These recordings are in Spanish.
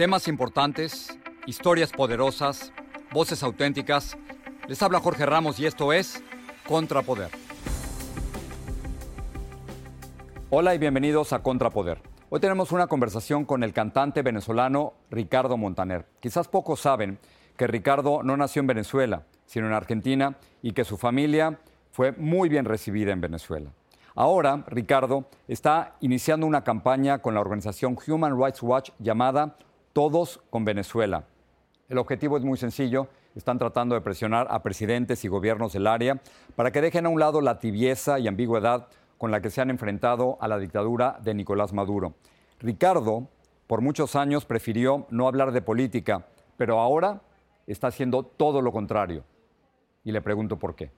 Temas importantes, historias poderosas, voces auténticas. Les habla Jorge Ramos y esto es Contrapoder. Hola y bienvenidos a Contrapoder. Hoy tenemos una conversación con el cantante venezolano Ricardo Montaner. Quizás pocos saben que Ricardo no nació en Venezuela, sino en Argentina y que su familia fue muy bien recibida en Venezuela. Ahora, Ricardo está iniciando una campaña con la organización Human Rights Watch llamada Todos con Venezuela. El objetivo es muy sencillo. Están tratando de presionar a presidentes y gobiernos del área para que dejen a un lado la tibieza y ambigüedad con la que se han enfrentado a la dictadura de Nicolás Maduro. Ricardo, por muchos años, prefirió no hablar de política, pero ahora está haciendo todo lo contrario. Y le pregunto por qué.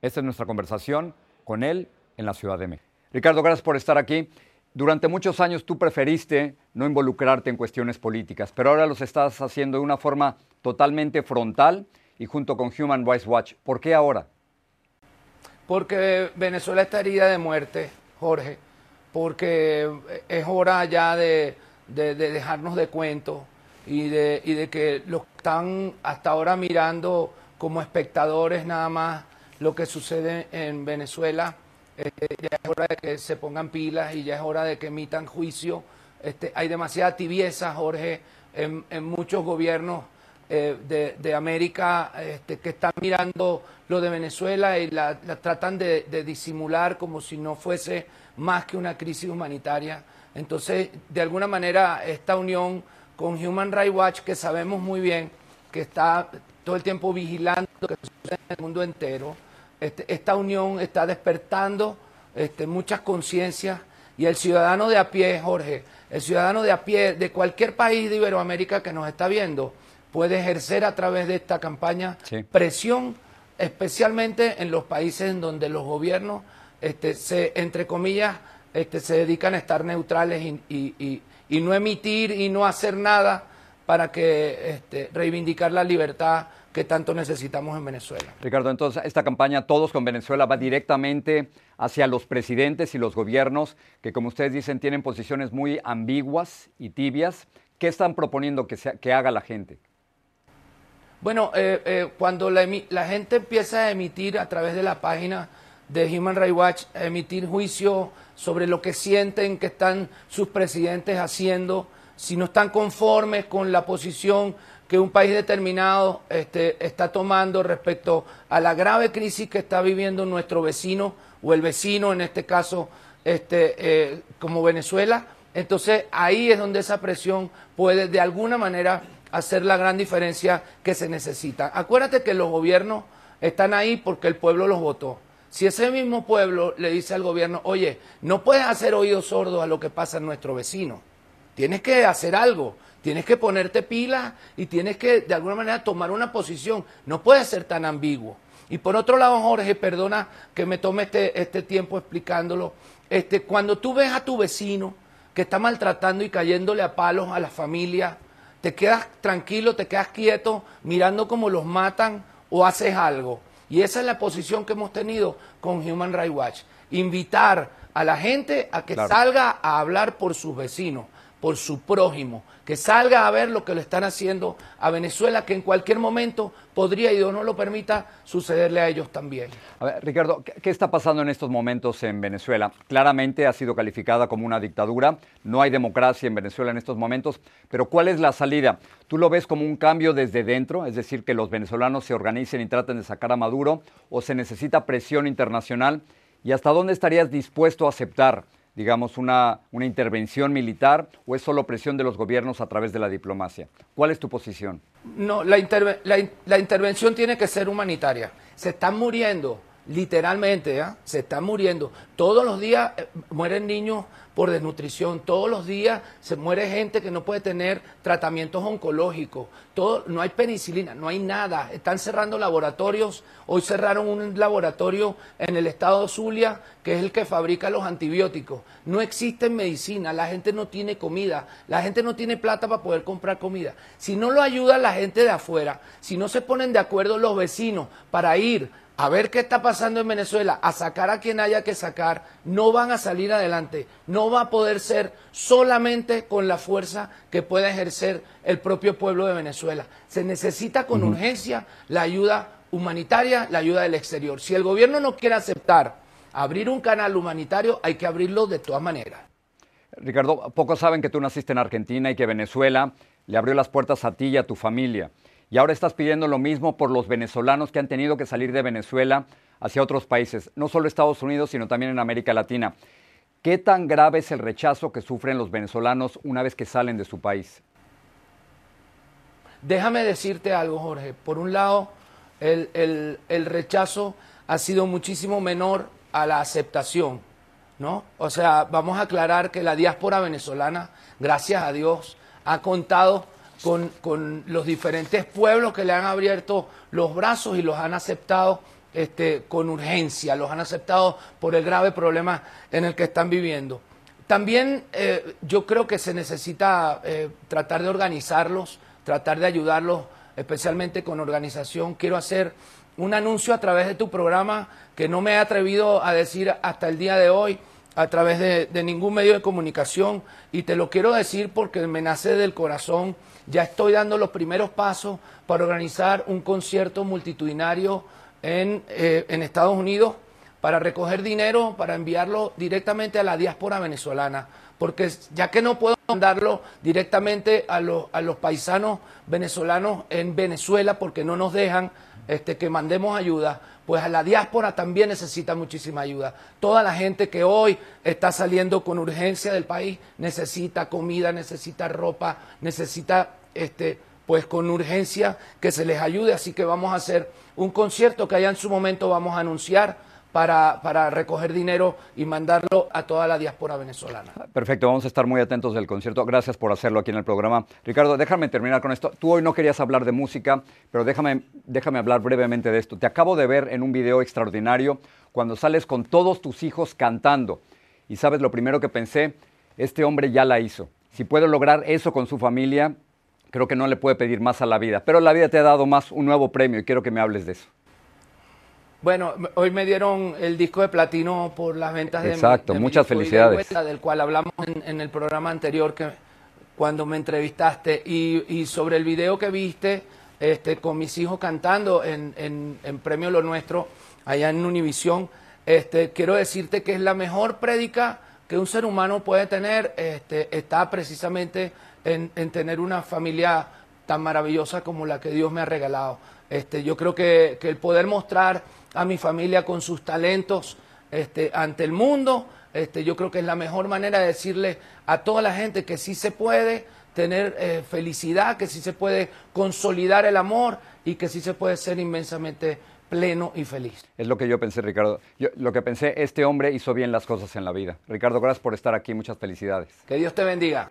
Esta es nuestra conversación con él en la Ciudad de México. Ricardo, gracias por estar aquí. Durante muchos años tú preferiste no involucrarte en cuestiones políticas, pero ahora los estás haciendo de una forma totalmente frontal y junto con Human Rights Watch. ¿Por qué ahora? Porque Venezuela está herida de muerte, Jorge, porque es hora ya de, de, de dejarnos de cuentos y de, y de que los que están hasta ahora mirando como espectadores nada más lo que sucede en Venezuela este, ya es hora de que se pongan pilas y ya es hora de que emitan juicio. Este, hay demasiada tibieza, Jorge, en, muchos gobiernos eh, de, de, América este, que están mirando lo de Venezuela y la, la tratan de, de, disimular como si no fuese más que una crisis humanitaria. Entonces, de alguna manera, esta unión con Human Rights Watch, que sabemos muy bien que está todo el tiempo vigilando lo que sucede en el mundo entero, este, esta unión está despertando este, muchas conciencias y el ciudadano de a pie, Jorge, el ciudadano de a pie de cualquier país de Iberoamérica que nos está viendo, puede ejercer a través de esta campaña sí. presión, especialmente en los países en donde los gobiernos, este, se, entre comillas, este, se dedican a estar neutrales y, y, y, y, no emitir y no hacer nada para que este, reivindicar la libertad que tanto necesitamos en Venezuela. Ricardo, entonces esta campaña Todos con Venezuela va directamente hacia los presidentes y los gobiernos que, como ustedes dicen, tienen posiciones muy ambiguas y tibias. ¿Qué están proponiendo que, sea, que haga la gente? Bueno, eh, eh, cuando la, la, gente empieza a emitir a través de la página de Human Rights Watch, a emitir juicio sobre lo que sienten que están sus presidentes haciendo, si no están conformes con la posición que un país determinado este, está tomando respecto a la grave crisis que está viviendo nuestro vecino o el vecino, en este caso este, eh, como Venezuela. Entonces ahí es donde esa presión puede de alguna manera hacer la gran diferencia que se necesita. Acuérdate que los gobiernos están ahí porque el pueblo los votó. Si ese mismo pueblo le dice al gobierno, oye, no puedes hacer oídos sordos a lo que pasa en nuestro vecino, tienes que hacer algo. Tienes que ponerte pila y tienes que de alguna manera tomar una posición. No puedes ser tan ambiguo. Y por otro lado, Jorge, perdona que me tome este, este tiempo explicándolo. Este, cuando tú ves a tu vecino que que está maltratando y cayéndole a palos a la familia, te quedas tranquilo, te quedas quieto mirando cómo los matan o haces algo. Y esa es la posición que hemos tenido con Human Rights Watch. Invitar a la gente a que salga a hablar por sus vecinos, por su prójimo, que salga a ver lo que le están haciendo a Venezuela, que en cualquier momento podría, y Dios no lo permita, sucederle a ellos también. A ver, Ricardo, ¿qué está pasando en estos momentos en Venezuela? Claramente ha sido calificada como una dictadura, no hay democracia en Venezuela en estos momentos, pero ¿cuál es la salida? ¿Tú lo ves como un cambio desde dentro, es decir, que los venezolanos se organicen y traten de sacar a Maduro, o se necesita presión internacional? ¿Y hasta dónde estarías dispuesto a aceptar? Digamos, una, una intervención militar o es solo presión de los gobiernos a través de la diplomacia? ¿Cuál es tu posición? No, la, la, intervención tiene que ser humanitaria. Se están muriendo, literalmente, ¿ah? se están muriendo. Todos los días eh, mueren niños por desnutrición. Todos los días se muere gente que no puede tener tratamientos oncológicos. Todo, no hay penicilina, no hay nada. Están cerrando laboratorios. Hoy cerraron un laboratorio en el estado de Zulia, que es el que fabrica los antibióticos. No existe medicina, la gente no tiene comida, la gente no tiene plata para poder comprar comida. Si no lo ayuda la gente de afuera, si no se ponen de acuerdo los vecinos para ir a ver qué está pasando en Venezuela, a sacar a quien haya que sacar, no van a salir adelante. No va a poder ser solamente con la fuerza que pueda ejercer el propio pueblo de Venezuela. Se necesita con urgencia la ayuda humanitaria, la ayuda del exterior. Si el gobierno no quiere aceptar abrir un canal humanitario, hay que abrirlo de todas maneras. Ricardo, pocos saben que tú naciste en Argentina y que Venezuela le abrió las puertas a ti y a tu familia. Y ahora estás pidiendo lo mismo por los venezolanos que han tenido que salir de Venezuela hacia otros países, no solo Estados Unidos, sino también en América Latina. ¿Qué tan grave es el rechazo que sufren los venezolanos una vez que salen de su país? Déjame decirte algo, Jorge. Por un lado, el, rechazo ha sido muchísimo menor a la aceptación, ¿no? O sea, vamos a aclarar que la diáspora venezolana, gracias a Dios, ha contado con, los diferentes pueblos que le han abierto los brazos y los han aceptado este, con urgencia, los han aceptado por el grave problema en el que están viviendo. También eh, yo creo que se necesita eh, tratar de organizarlos, tratar de ayudarlos, especialmente con organización. Quiero hacer un anuncio a través de tu programa que no me he atrevido a decir hasta el día de hoy a través de, ningún medio de comunicación y te lo quiero decir porque me nace del corazón ya estoy dando los primeros pasos para organizar un concierto multitudinario en, eh, en Estados Unidos para recoger dinero, para enviarlo directamente a la diáspora venezolana. Porque ya que no puedo mandarlo directamente a los, a los paisanos venezolanos en Venezuela porque no nos dejan este, que mandemos ayuda, pues a la diáspora también necesita muchísima ayuda. Toda la gente que hoy está saliendo con urgencia del país necesita comida, necesita ropa, necesita este, pues con urgencia que se les ayude. Así que vamos a hacer un concierto que allá en su momento vamos a anunciar. Para, recoger dinero y mandarlo a toda la diáspora venezolana. Perfecto, vamos a estar muy atentos del concierto. Gracias por hacerlo aquí en el programa. Ricardo, déjame terminar con esto. Tú hoy no querías hablar de música, pero déjame, déjame hablar brevemente de esto. Te acabo de ver en un video extraordinario cuando sales con todos tus hijos cantando. Y sabes, lo primero que pensé, este hombre ya la hizo. Si puedo lograr eso con su familia, creo que no le puede pedir más a la vida. Pero la vida te ha dado más un nuevo premio y quiero que me hables de eso. Bueno, hoy me dieron el disco de platino por las ventas de Exacto, muchas felicidades. del cual hablamos en, el programa anterior que cuando me entrevistaste y, sobre el video que viste este, con mis hijos cantando en, en, Premio Lo Nuestro allá en Univisión, este, quiero decirte que es la mejor prédica que un ser humano puede tener, este, está precisamente en, tener una familia tan maravillosa como la que Dios me ha regalado. Este, yo creo que, el poder mostrar a mi familia con sus talentos este, ante el mundo, este, yo creo que es la mejor manera de decirle a toda la gente que sí se puede tener eh, felicidad, que sí se puede consolidar el amor y que sí se puede ser inmensamente pleno y feliz. Es lo que yo pensé, Ricardo. lo que pensé, este hombre hizo bien las cosas en la vida. Ricardo, gracias por estar aquí. Muchas felicidades. Que Dios te bendiga.